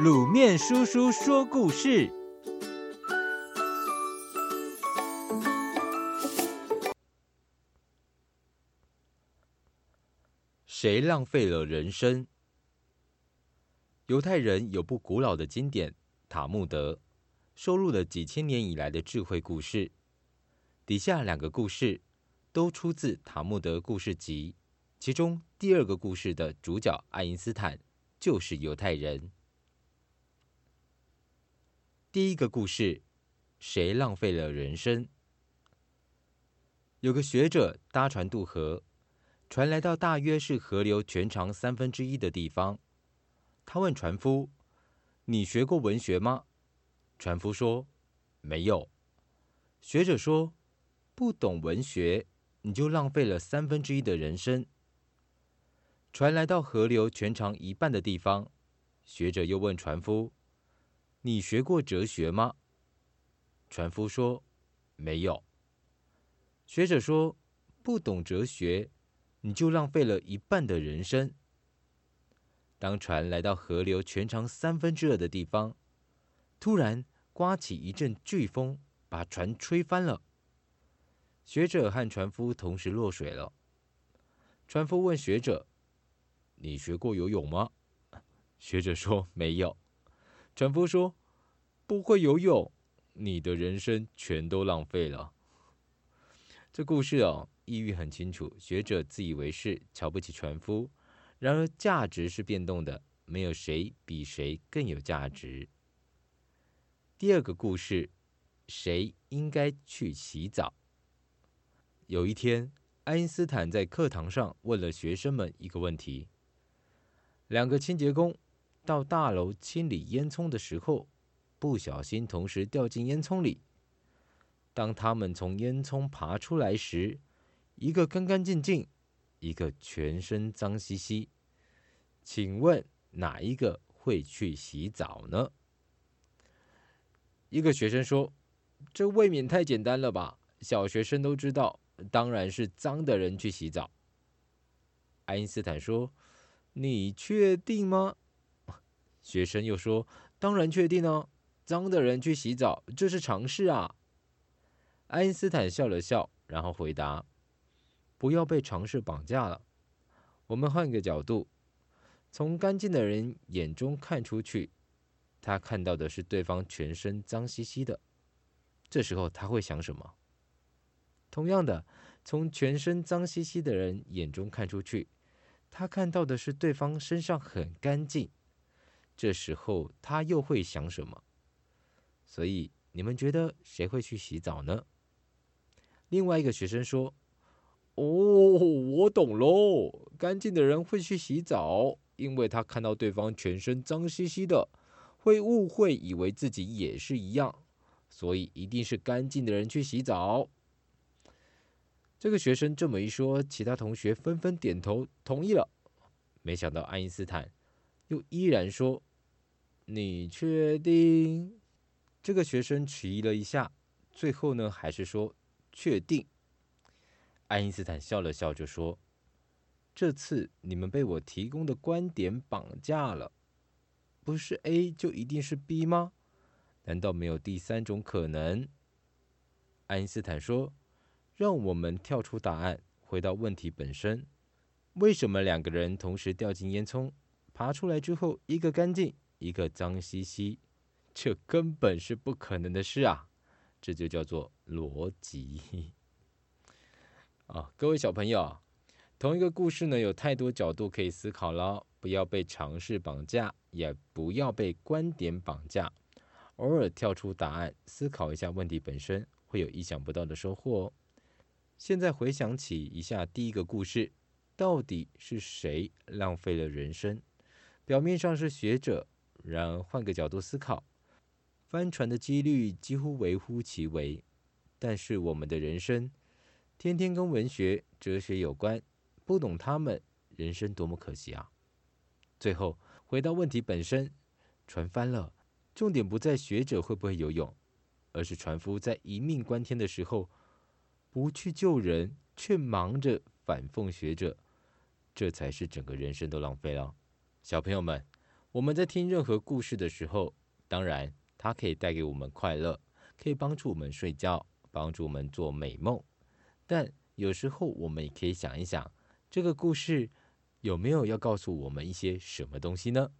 卤面叔叔说故事：谁浪费了人生？犹太人有部古老的经典《塔木德》，收录了几千年以来的智慧故事。底下两个故事都出自《塔木德故事集》，其中第二个故事的主角爱因斯坦就是犹太人。第一个故事，谁浪费了人生？有个学者搭船渡河，船来到大约是河流全长三分之一的地方。他问船夫：“你学过文学吗？”船夫说：“没有。”学者说：“不懂文学，你就浪费了三分之一的人生。”船来到河流全长一半的地方，学者又问船夫。你学过哲学吗？船夫说：“没有。”学者说：“不懂哲学，你就浪费了一半的人生。”当船来到河流全长三分之二的地方，突然刮起一阵飓风，把船吹翻了。学者和船夫同时落水了。船夫问学者：“你学过游泳吗？”学者说：“没有。”船夫说：“不会游泳，你的人生全都浪费了。”这故事哦，意义很清楚。学者自以为是，瞧不起船夫。然而，价值是变动的，没有谁比谁更有价值。第二个故事，谁应该去洗澡？有一天，爱因斯坦在课堂上问了学生们一个问题：两个清洁工。到大楼清理烟囱的时候，不小心同时掉进烟囱里。当他们从烟囱爬出来时，一个干干净净，一个全身脏兮兮。请问哪一个会去洗澡呢？一个学生说：“这未免太简单了吧？小学生都知道，当然是脏的人去洗澡。”爱因斯坦说：“你确定吗？”学生又说：“当然确定哦，脏的人去洗澡，这是常事啊。”爱因斯坦笑了笑，然后回答：“不要被常识绑架了。我们换个角度，从干净的人眼中看出去，他看到的是对方全身脏兮兮的。这时候他会想什么？同样的，从全身脏兮兮的人眼中看出去，他看到的是对方身上很干净。”这时候他又会想什么？所以你们觉得谁会去洗澡呢？另外一个学生说：“哦，我懂喽，干净的人会去洗澡，因为他看到对方全身脏兮兮的，会误会以为自己也是一样，所以一定是干净的人去洗澡。”这个学生这么一说，其他同学纷纷点头同意了。没想到爱因斯坦又依然说：“你确定？”这个学生迟疑了一下，最后呢，还是说：“确定。”爱因斯坦笑了笑，就说：“这次你们被我提供的观点绑架了。不是 A 就一定是 B 吗？难道没有第三种可能？”爱因斯坦说：“让我们跳出答案，回到问题本身：为什么两个人同时掉进烟囱？”爬出来之后，一个干净，一个脏兮兮，这根本是不可能的事啊！这就叫做逻辑 啊！各位小朋友，同一个故事呢，有太多角度可以思考了，不要被常识绑架，也不要被观点绑架，偶尔跳出答案，思考一下问题本身，会有意想不到的收获哦。现在回想起一下第一个故事，到底是谁浪费了人生？表面上是学者，然而换个角度思考，翻船的几率几乎微乎其微。但是我们的人生，天天跟文学、哲学有关，不懂他们，人生多么可惜啊！最后回到问题本身，船翻了，重点不在学者会不会游泳，而是船夫在一命关天的时候，不去救人，却忙着反讽学者，这才是整个人生都浪费了。小朋友们，我们在听任何故事的时候，当然它可以带给我们快乐，可以帮助我们睡觉，帮助我们做美梦。但有时候我们也可以想一想，这个故事有没有要告诉我们一些什么东西呢？